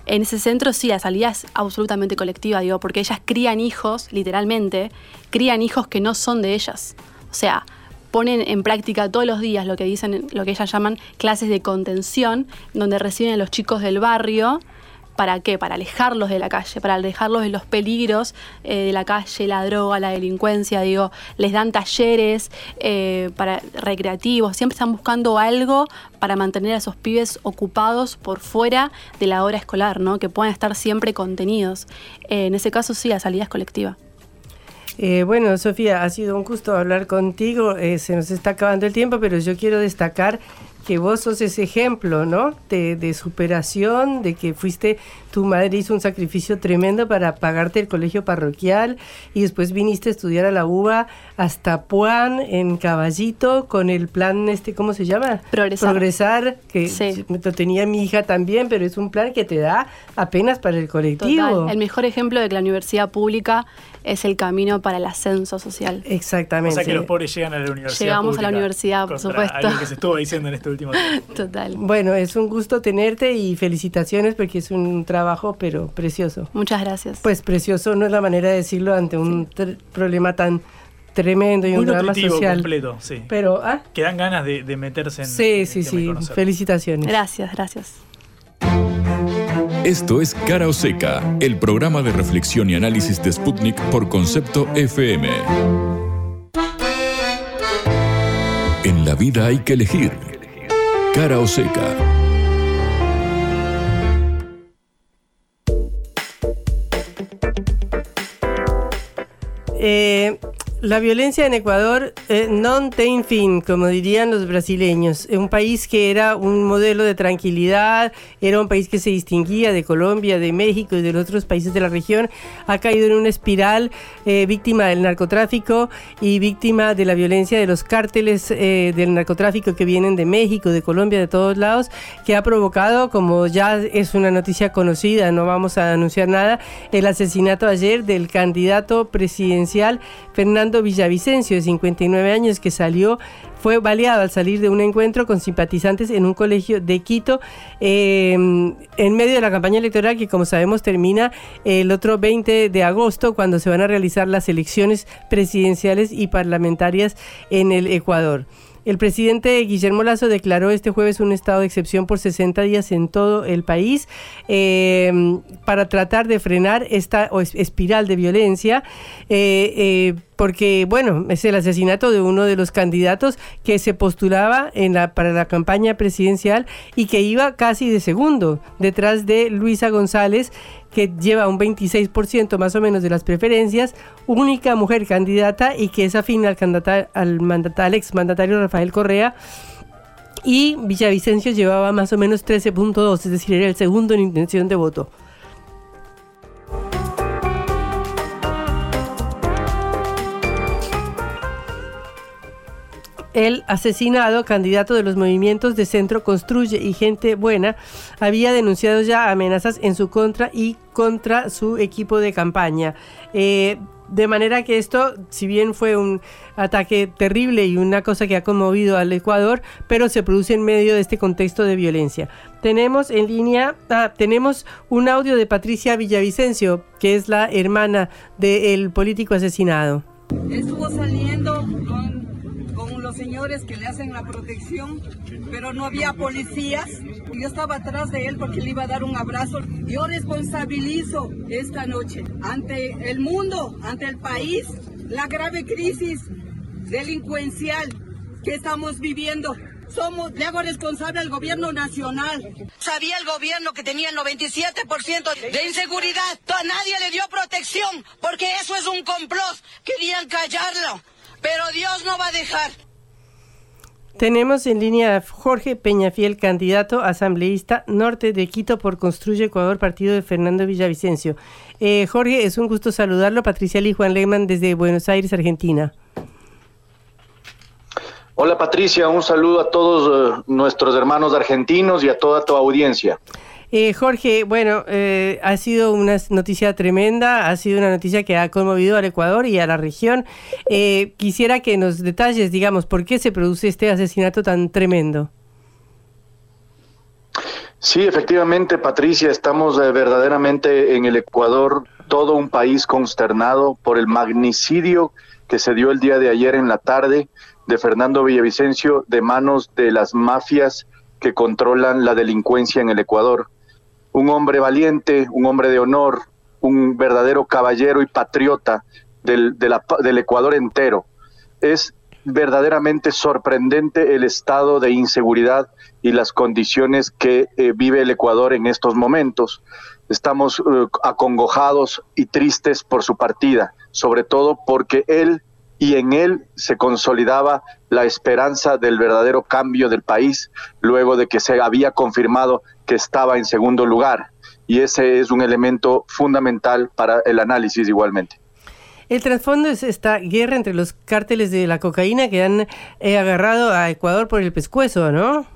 en ese centro sí, la salida es absolutamente colectiva, digo, porque ellas crían hijos, literalmente, crían hijos que no son de ellas. O sea, ponen en práctica todos los días lo que dicen, lo que ellas llaman clases de contención, donde reciben a los chicos del barrio. ¿Para qué? Para alejarlos de la calle, para alejarlos de los peligros eh, de la calle, la droga, la delincuencia, digo, les dan talleres eh, para recreativos, siempre están buscando algo para mantener a esos pibes ocupados por fuera de la hora escolar, ¿no? Que puedan estar siempre contenidos. Eh, en ese caso sí, la salida es colectiva. Bueno, Sofía, ha sido un gusto hablar contigo. Se nos está acabando el tiempo, pero yo quiero destacar que vos sos ese ejemplo, ¿no? De, de superación, de que fuiste, tu madre hizo un sacrificio tremendo para pagarte el colegio parroquial y después viniste a estudiar a la UBA hasta Puan, en Caballito, con el plan, este, ¿cómo se llama? Progresar. Progresar, que Sí. lo tenía mi hija también, pero es un plan que te da apenas para el colectivo. Total. El mejor ejemplo de que la universidad pública es el camino para el ascenso social. Exactamente. O sea que los pobres llegan a la universidad. Llegamos a la pública universidad, por supuesto. Algo que se estuvo diciendo en este último tiempo. Total. Bueno, es un gusto tenerte y felicitaciones porque es un trabajo, pero precioso. Muchas gracias. Pues precioso no es la manera de decirlo ante un problema tan tremendo y Muy un drama social. completo, sí. Pero, ah, Que dan ganas de, de meterse en. sí, en sí, sí. Felicitaciones. Gracias, gracias. Esto es Cara o Seca, el programa de reflexión y análisis de Sputnik por concepto FM. En la vida hay que elegir. Cara o Seca. Eh, la violencia en Ecuador eh, non ten fin, como dirían los brasileños. Es un país que era un modelo de tranquilidad, era un país que se distinguía de Colombia, de México y de los otros países de la región. Ha caído en una espiral eh, víctima del narcotráfico y víctima de la violencia de los cárteles eh, del narcotráfico que vienen de México, de Colombia, de todos lados, que ha provocado, como ya es una noticia conocida, no vamos a anunciar nada, el asesinato ayer del candidato presidencial Fernando Villavicencio, de 59 años, que salió, fue baleado al salir de un encuentro con simpatizantes en un colegio de Quito eh, en medio de la campaña electoral que, como sabemos, termina el otro 20 de agosto, cuando se van a realizar las elecciones presidenciales y parlamentarias en el Ecuador. El presidente Guillermo Lazo declaró este jueves un estado de excepción por 60 días en todo el país eh, para tratar de frenar esta espiral de violencia. Eh, eh, porque, bueno, es el asesinato de uno de los candidatos que se postulaba para la campaña presidencial y que iba casi de segundo, detrás de Luisa González, que lleva un 26% más o menos de las preferencias, única mujer candidata y que es afín al, al, al ex mandatario Rafael Correa. Y Villavicencio llevaba más o menos 13.2, es decir, era el segundo en intención de voto. El asesinado, candidato de los movimientos de centro Construye y Gente Buena, había denunciado ya amenazas en su contra y contra su equipo de campaña. Eh, de manera que esto, si bien fue un ataque terrible y una cosa que ha conmovido al Ecuador, pero se produce en medio de este contexto de violencia. Tenemos en línea, ah, tenemos un audio de Patricia Villavicencio, que es la hermana del político asesinado. Estuvo saliendo señores que le hacen la protección, pero no había policías. Yo estaba atrás de él porque le iba a dar un abrazo. Yo responsabilizo esta noche ante el mundo, ante el país, la grave crisis delincuencial que estamos viviendo. Somos, le hago responsable al gobierno nacional. Sabía el gobierno que tenía el 97% de inseguridad. A nadie le dio protección porque eso es un complot. Querían callarlo. Pero Dios no va a dejar. Tenemos en línea a Jorge Peñafiel, candidato asambleísta norte de Quito por Construye Ecuador, partido de Fernando Villavicencio. Eh, Jorge, es un gusto saludarlo. Patricia y Juan Lehmann desde Buenos Aires, Argentina. Hola Patricia, un saludo a todos eh, nuestros hermanos argentinos y a toda tu audiencia. Eh, Jorge, bueno, eh, ha sido una noticia tremenda, ha sido una noticia que ha conmovido al Ecuador y a la región. Eh, quisiera que nos detalles, digamos, por qué se produce este asesinato tan tremendo. Sí, efectivamente, Patricia, estamos verdaderamente en el Ecuador, todo un país consternado por el magnicidio que se dio el día de ayer en la tarde de Fernando Villavicencio de manos de las mafias que controlan la delincuencia en el Ecuador un hombre valiente, un hombre de honor, un verdadero caballero y patriota del, del Ecuador entero. Es verdaderamente sorprendente el estado de inseguridad y las condiciones que eh, vive el Ecuador en estos momentos. Estamos eh, acongojados y tristes por su partida, sobre todo porque él y en él se consolidaba la esperanza del verdadero cambio del país, luego de que se había confirmado que estaba en segundo lugar. Y ese es un elemento fundamental para el análisis igualmente. El trasfondo es esta guerra entre los cárteles de la cocaína que han eh, agarrado a Ecuador por el pescuezo, ¿no?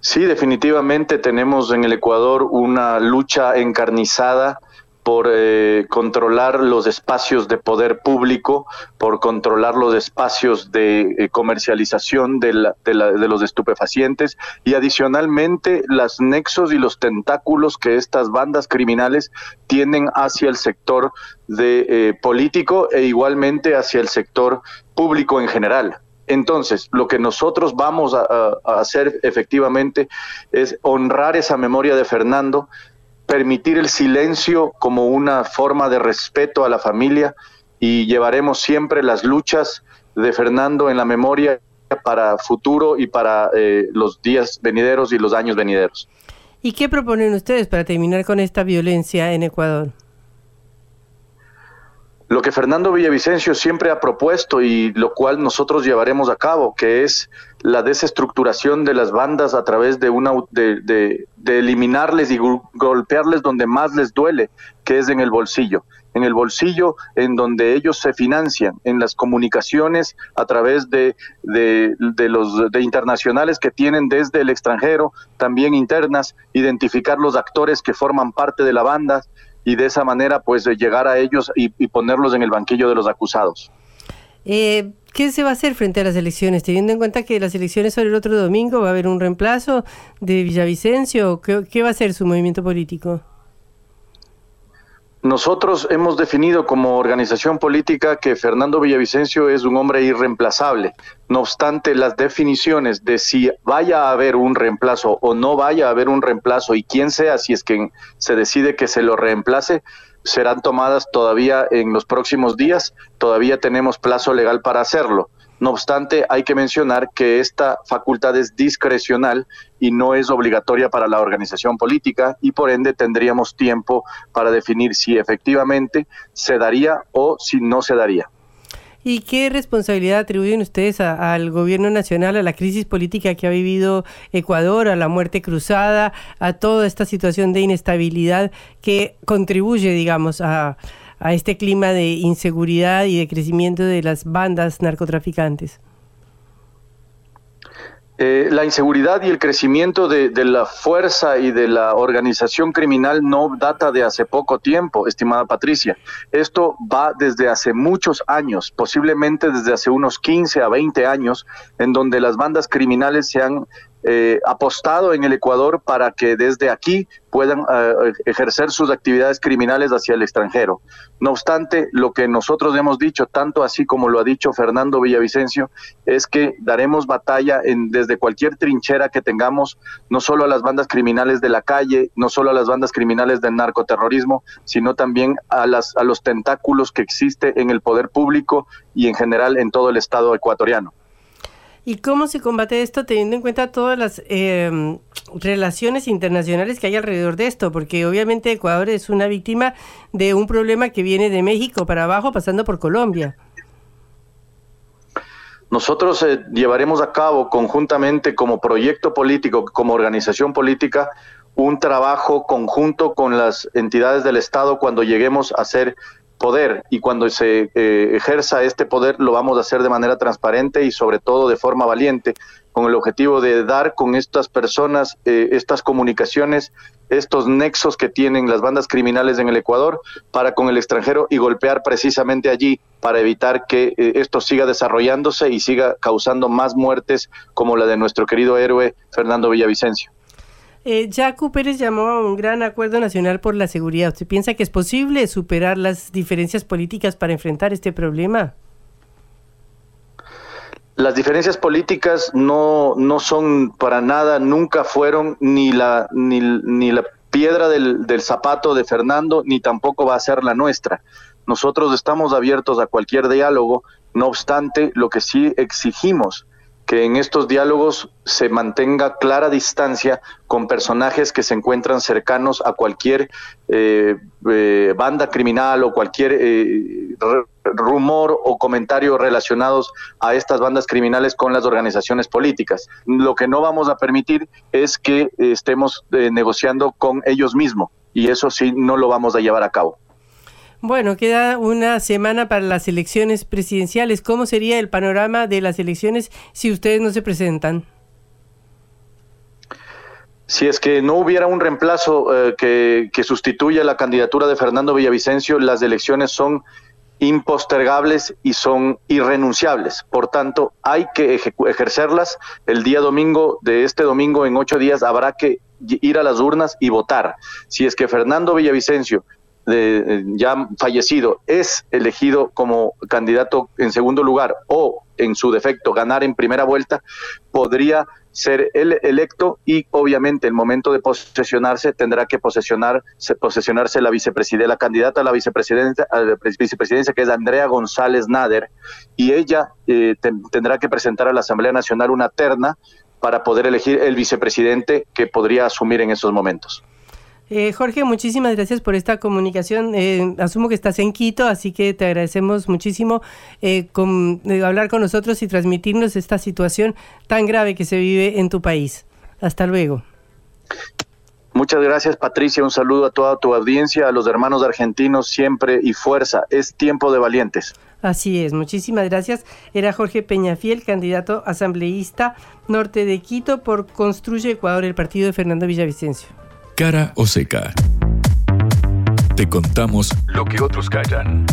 Sí, definitivamente tenemos en el Ecuador una lucha encarnizada por eh, controlar los espacios de poder público, por controlar los espacios de eh, comercialización de, los estupefacientes y adicionalmente los nexos y los tentáculos que estas bandas criminales tienen hacia el sector de eh, político e igualmente hacia el sector público en general. Entonces, lo que nosotros vamos a hacer efectivamente es honrar esa memoria de Fernando, permitir el silencio como una forma de respeto a la familia y llevaremos siempre las luchas de Fernando en la memoria para futuro y para eh, los días venideros y los años venideros. ¿Y qué proponen ustedes para terminar con esta violencia en Ecuador? Lo que Fernando Villavicencio siempre ha propuesto y lo cual nosotros llevaremos a cabo, que es la desestructuración de las bandas a través de una de, eliminarles y golpearles donde más les duele, que es en el bolsillo, en el bolsillo en donde ellos se financian, en las comunicaciones a través de, de, de los de internacionales que tienen desde el extranjero, también internas, identificar los actores que forman parte de la banda, y de esa manera pues llegar a ellos y, ponerlos en el banquillo de los acusados. Eh, ¿Qué se va a hacer frente a las elecciones? Teniendo en cuenta que las elecciones son el otro domingo, ¿va a haber un reemplazo de Villavicencio? qué va a hacer su movimiento político? Nosotros hemos definido como organización política que Fernando Villavicencio es un hombre irreemplazable. No obstante, las definiciones de si vaya a haber un reemplazo o no vaya a haber un reemplazo y quién sea, si es que se decide que se lo reemplace, serán tomadas todavía en los próximos días. Todavía tenemos plazo legal para hacerlo. No obstante, hay que mencionar que esta facultad es discrecional y no es obligatoria para la organización política y por ende tendríamos tiempo para definir si efectivamente se daría o si no se daría. ¿Y qué responsabilidad atribuyen ustedes al gobierno nacional, a la crisis política que ha vivido Ecuador, a la muerte cruzada, a toda esta situación de inestabilidad que contribuye, digamos, a, a este clima de inseguridad y de crecimiento de las bandas narcotraficantes? Eh, la inseguridad y el crecimiento de, la fuerza y de la organización criminal no data de hace poco tiempo, estimada Patricia. Esto va desde hace muchos años, posiblemente desde hace unos 15 a 20 años, en donde las bandas criminales se han eh, apostado en el Ecuador para que desde aquí puedan eh, ejercer sus actividades criminales hacia el extranjero. No obstante, lo que nosotros hemos dicho, tanto así como lo ha dicho Fernando Villavicencio, es que daremos batalla en, desde cualquier trinchera que tengamos, no solo a las bandas criminales de la calle, no solo a las bandas criminales del narcoterrorismo, sino también a, las, a los tentáculos que existe en el poder público y en general en todo el Estado ecuatoriano. ¿Y cómo se combate esto teniendo en cuenta todas las em, relaciones internacionales que hay alrededor de esto? Porque obviamente Ecuador es una víctima de un problema que viene de México para abajo, pasando por Colombia. Nosotros eh, llevaremos a cabo conjuntamente como proyecto político, como organización política, un trabajo conjunto con las entidades del Estado cuando lleguemos a ser poder y cuando se eh, ejerza este poder lo vamos a hacer de manera transparente y sobre todo de forma valiente con el objetivo de dar con estas personas eh, estas comunicaciones, estos nexos que tienen las bandas criminales en el Ecuador para con el extranjero y golpear precisamente allí para evitar que eh, esto siga desarrollándose y siga causando más muertes como la de nuestro querido héroe Fernando Villavicencio. Eh, Jaco Pérez llamó a un gran acuerdo nacional por la seguridad. ¿Usted piensa que es posible superar las diferencias políticas para enfrentar este problema? Las diferencias políticas no, no son para nada, nunca fueron ni la, ni, ni la piedra del, del zapato de Fernando, ni tampoco va a ser la nuestra. Nosotros estamos abiertos a cualquier diálogo, no obstante, lo que sí exigimos que en estos diálogos se mantenga clara distancia con personajes que se encuentran cercanos a cualquier eh, eh, banda criminal o cualquier eh, rumor o comentario relacionados a estas bandas criminales con las organizaciones políticas. Lo que no vamos a permitir es que estemos negociando con ellos mismos y eso sí no lo vamos a llevar a cabo. Bueno, queda una semana para las elecciones presidenciales. ¿Cómo sería el panorama de las elecciones si ustedes no se presentan? Si es que no hubiera un reemplazo eh, que, que sustituya la candidatura de Fernando Villavicencio, las elecciones son impostergables y son irrenunciables. Por tanto, hay que ejercerlas. El día domingo de este domingo, en ocho días, habrá que ir a las urnas y votar. Si es que Fernando Villavicencio de, ya fallecido es elegido como candidato en segundo lugar o en su defecto ganar en primera vuelta, podría ser el electo y obviamente el momento de posesionarse tendrá que posesionar, posesionarse la vicepresidenta, la candidata a la vicepresidencia, a la vicepresidencia que es Andrea González Nader y ella eh, tendrá que presentar a la Asamblea Nacional una terna para poder elegir el vicepresidente que podría asumir en esos momentos. Eh, Jorge, muchísimas gracias por esta comunicación. Eh, asumo que estás en Quito, así que te agradecemos muchísimo eh, con, hablar con nosotros y transmitirnos esta situación tan grave que se vive en tu país. Hasta luego. Muchas gracias Patricia, un saludo a toda tu audiencia, a los hermanos argentinos siempre y fuerza. Es tiempo de valientes. Así es, muchísimas gracias. Era Jorge Peñafiel, candidato asambleísta norte de Quito por Construye Ecuador, el partido de Fernando Villavicencio cara o seca. te contamos lo que otros callan.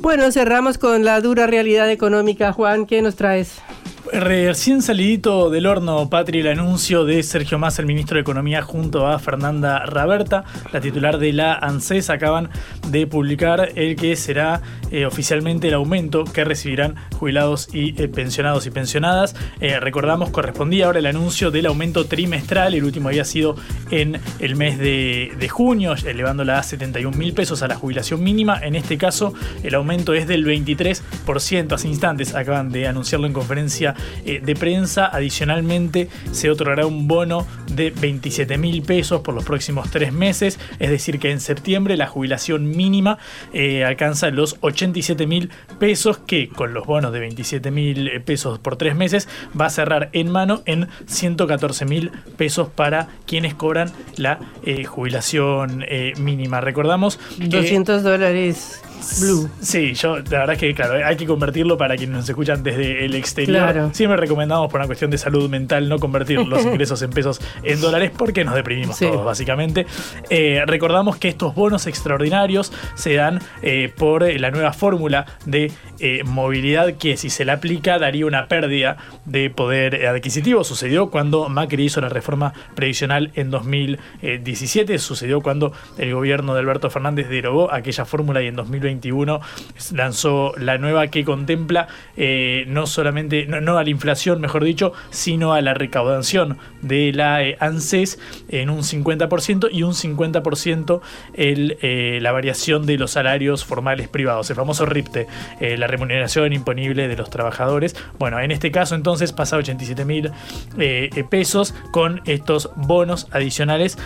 Bueno, cerramos con la dura realidad económica. Juan, ¿qué nos traes? Recién salidito del horno, Patri, el anuncio de Sergio Massa, el ministro de Economía, junto a Fernanda Raberta, la titular de la ANSES, acaban de publicar el que será eh, oficialmente el aumento que recibirán jubilados y eh, pensionados y pensionadas. Eh, recordamos, correspondía ahora el anuncio del aumento trimestral, el último había sido en el mes de, de junio, elevándola a 71 mil pesos a la jubilación mínima. En este caso, el aumento es del 23%. Hace instantes acaban de anunciarlo en conferencia eh, de prensa. Adicionalmente, se otorgará un bono de 27 mil pesos por los próximos tres meses. Es decir, que en septiembre la jubilación mínima eh, alcanza los 87 mil pesos, que con los bonos de 27 mil pesos por tres meses va a cerrar en mano en 114 mil pesos para quienes cobran la eh, jubilación mínima. Recordamos 200 dólares Blue. Sí, yo, la verdad es que, claro, hay que convertirlo para quienes nos escuchan desde el exterior. Siempre recomendamos, por una cuestión de salud mental, no convertir los ingresos en pesos en dólares porque nos deprimimos todos, básicamente. Eh, recordamos que estos bonos extraordinarios se dan eh, por la nueva fórmula de eh, movilidad que, si se la aplica, daría una pérdida de poder adquisitivo. Sucedió cuando Macri hizo la reforma previsional en 2017. Sucedió cuando el gobierno de Alberto Fernández derogó aquella fórmula y en 2020 lanzó la nueva que contempla eh, no solamente, no, a la inflación, mejor dicho, sino a la recaudación de la eh, ANSES en un 50% y un 50% el, eh, la variación de los salarios formales privados, el famoso RIPTE, la remuneración imponible de los trabajadores. Bueno, en este caso entonces pasa a 87 mil pesos con estos bonos adicionales.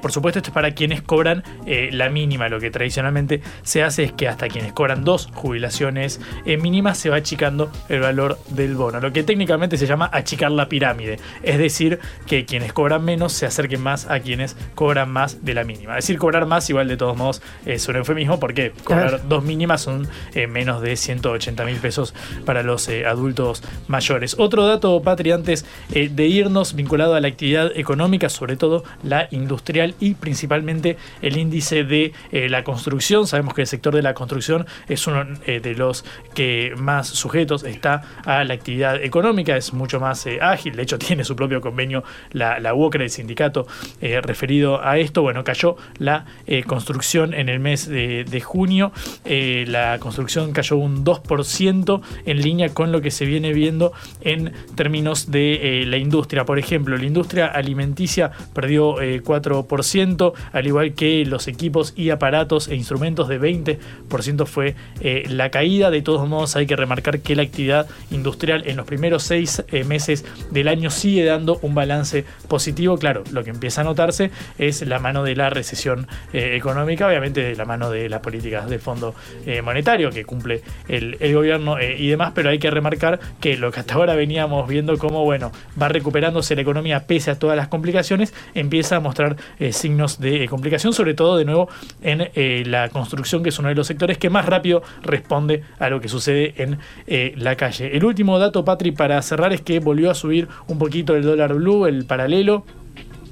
por supuesto, esto es para quienes cobran la mínima. Lo que tradicionalmente se hace es que hasta quienes cobran dos jubilaciones mínimas se va achicando el valor del bono, lo que técnicamente se llama achicar la pirámide, es decir, que quienes cobran menos se acerquen más a quienes cobran más de la mínima. Es decir, cobrar más igual de todos modos es un eufemismo porque cobrar dos mínimas son eh, menos de 180 mil pesos para los eh, adultos mayores. Otro dato, Patri, antes eh, de irnos vinculado a la actividad económica, sobre todo la industrial y principalmente el índice de la construcción. Sabemos que el sector de la construcción es uno eh, de los que más sujetos está a la actividad económica, es mucho más eh, ágil, de hecho tiene su propio convenio la, la el sindicato eh, referido a esto. Bueno, cayó la construcción en el mes de, de junio, la construcción cayó un 2% en línea con lo que se viene viendo en términos de la industria. Por ejemplo, la industria alimenticia perdió 4%, al igual que los equipos y aparatos e instrumentos de 20 ciento fue eh, la caída. De todos modos, hay que remarcar que la actividad industrial en los primeros seis eh, meses del año sigue dando un balance positivo. Claro, lo que empieza a notarse es la mano de la recesión eh, económica, obviamente de la mano de las políticas de Fondo Monetario que cumple el, el gobierno y demás, pero hay que remarcar que lo que hasta ahora veníamos viendo como, bueno, va recuperándose la economía pese a todas las complicaciones, empieza a mostrar signos de complicación, sobre todo de nuevo en la construcción, que es uno de los sectores que más rápido responde a lo que sucede en eh, la calle. El último dato, Patri, para cerrar es que volvió a subir un poquito el dólar blue, el paralelo.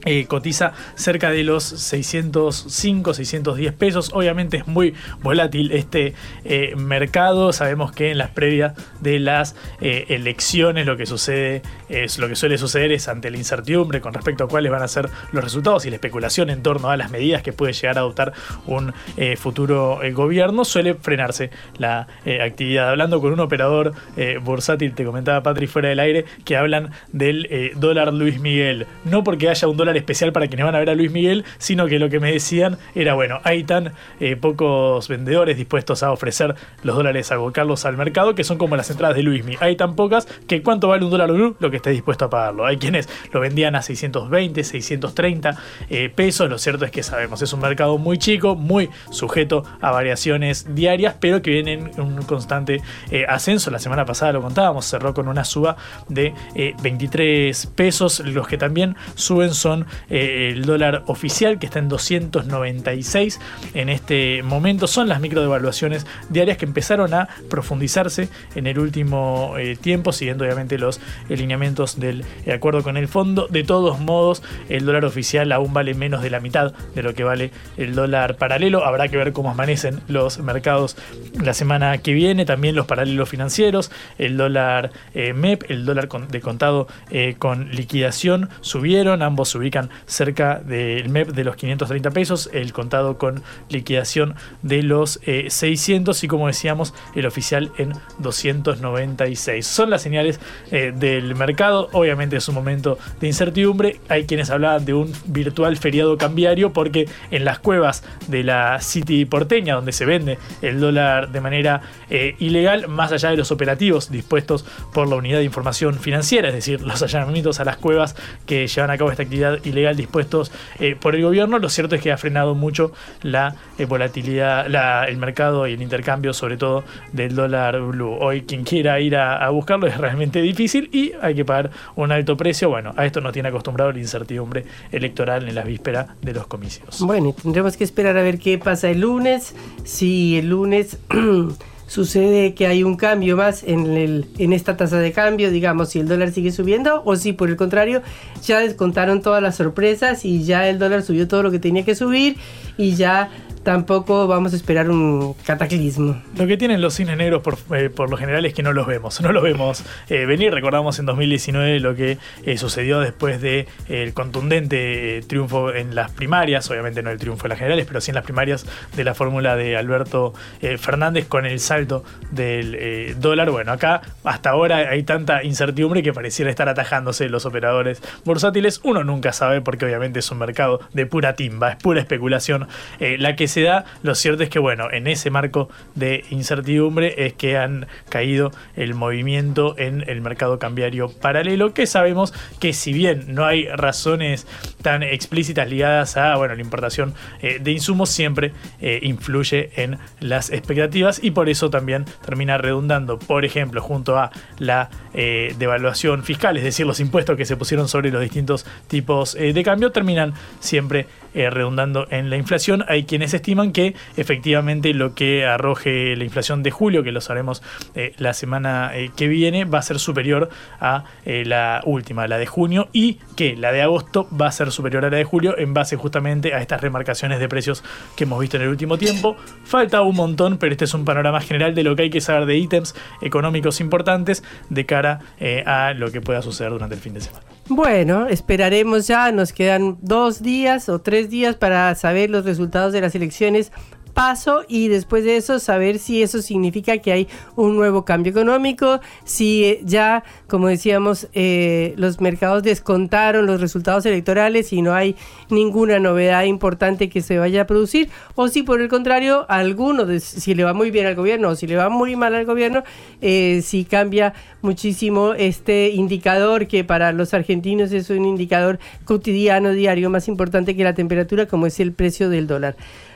Eh, cotiza cerca de los 605, 610 pesos. Obviamente es muy volátil este eh, mercado. Sabemos que en las previas de las eh, elecciones lo que sucede es lo que suele suceder es ante la incertidumbre con respecto a cuáles van a ser los resultados y la especulación en torno a las medidas que puede llegar a adoptar un futuro gobierno suele frenarse la actividad. Hablando con un operador bursátil, te comentaba Patri fuera del aire, que hablan del dólar Luis Miguel. No porque haya un dólar especial para quienes van a ver a Luis Miguel, sino que lo que me decían era, bueno, hay tan eh, pocos vendedores dispuestos a ofrecer los dólares a Carlos al mercado, que son como las entradas de Luis Miguel. Hay tan pocas que cuánto vale un dólar lo que esté dispuesto a pagarlo. Hay quienes lo vendían a 620, 630 eh, pesos. Lo cierto es que sabemos, es un mercado muy chico, muy sujeto a variaciones diarias, pero que vienen en un constante eh, ascenso. La semana pasada lo contábamos, cerró con una suba de 23 pesos. Los que también suben son con eh, el dólar oficial que está en 296 en este momento. Son las microdevaluaciones diarias que empezaron a profundizarse en el último eh, tiempo, siguiendo obviamente los lineamientos del acuerdo con el fondo. De todos modos, el dólar oficial aún vale menos de la mitad de lo que vale el dólar paralelo. Habrá que ver cómo amanecen los mercados la semana que viene. También los paralelos financieros, el dólar eh, MEP, el dólar de contado eh, con liquidación subieron. Ambos se cerca del MEP de los 530 pesos, el contado con liquidación de los 600 y como decíamos, el oficial en 296. Son las señales del mercado. Obviamente es un momento de incertidumbre. Hay quienes hablaban de un virtual feriado cambiario porque en las cuevas de la City porteña, donde se vende el dólar de manera eh, ilegal, más allá de los operativos dispuestos por la Unidad de Información Financiera, es decir, los allanamientos a las cuevas que llevan a cabo esta actividad ilegal dispuestos eh, por el gobierno, lo cierto es que ha frenado mucho la eh, volatilidad, el mercado y el intercambio, sobre todo del dólar blue. Hoy quien quiera ir a, a buscarlo es realmente difícil y hay que pagar un alto precio. Bueno, a esto nos tiene acostumbrado la incertidumbre electoral en la víspera de los comicios. Bueno, tendremos que esperar a ver qué pasa el lunes. Si el lunes sucede que hay un cambio más en, el, en esta tasa de cambio, digamos, si el dólar sigue subiendo o si por el contrario ya descontaron todas las sorpresas y ya el dólar subió todo lo que tenía que subir y ya tampoco vamos a esperar un cataclismo. Lo que tienen los cines negros por, eh, por lo general es que no los vemos, no los vemos eh, venir. Recordamos en 2019 lo que eh, sucedió después del el contundente triunfo en las primarias, obviamente no el triunfo en las generales, pero sí en las primarias de la fórmula de Alberto Fernández con el salto del dólar. Bueno, acá hasta ahora hay tanta incertidumbre que pareciera estar atajándose los operadores bursátiles. Uno nunca sabe porque obviamente es un mercado de pura timba, es pura especulación la que se da. Lo cierto es que, bueno, en ese marco de incertidumbre es que han caído el movimiento en el mercado cambiario paralelo, que sabemos que si bien no hay razones tan explícitas ligadas a, bueno, la importación eh, de insumos, siempre eh, influye en las expectativas y por eso también termina redundando, por ejemplo, junto a la eh, devaluación fiscal, es decir, los impuestos que se pusieron sobre los distintos tipos de cambio, terminan siempre redundando en la inflación. Hay quienes estiman que efectivamente lo que arroje la inflación de julio, que lo sabremos eh, la semana eh, que viene, va a ser superior a eh, la última, la de junio, y que la de agosto va a ser superior a la de julio en base justamente a estas remarcaciones de precios que hemos visto en el último tiempo. Falta un montón, pero este es un panorama general de lo que hay que saber de ítems económicos importantes de cara a lo que pueda suceder durante el fin de semana. Bueno, esperaremos ya, nos quedan dos días o tres días para saber los resultados de las elecciones paso y después de eso saber si eso significa que hay un nuevo cambio económico, si eh, ya, como decíamos, eh, los mercados descontaron los resultados electorales y no hay ninguna novedad importante que se vaya a producir, o si por el contrario, alguno, de, si le va muy bien al gobierno o si le va muy mal al gobierno, eh, si cambia muchísimo este indicador que para los argentinos es un indicador cotidiano, diario, más importante que la temperatura, como es el precio del dólar.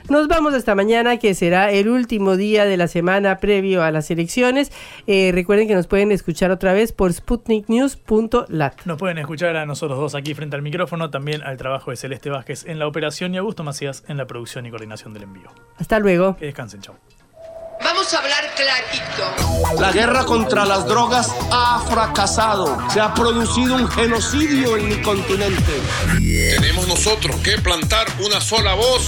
Nos vamos hasta mañana, que será el último día de la semana previo a las elecciones. Eh, recuerden que nos pueden escuchar otra vez por sputniknews.lat. Nos pueden escuchar a nosotros dos aquí frente al micrófono, también al trabajo de Celeste Vázquez en la operación y Augusto Macías en la producción y coordinación del envío. Hasta luego. Que descansen, chao. Vamos a hablar clarito. La guerra contra las drogas ha fracasado. Se ha producido un genocidio en mi continente. Tenemos nosotros que plantar una sola voz,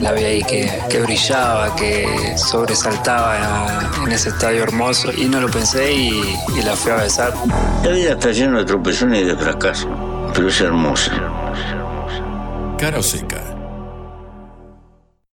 La vi ahí que, brillaba, que sobresaltaba en ese estadio hermoso y no lo pensé y, y la fui a besar. La vida está llena de tropezones y de fracasos, pero es hermosa. Cara seca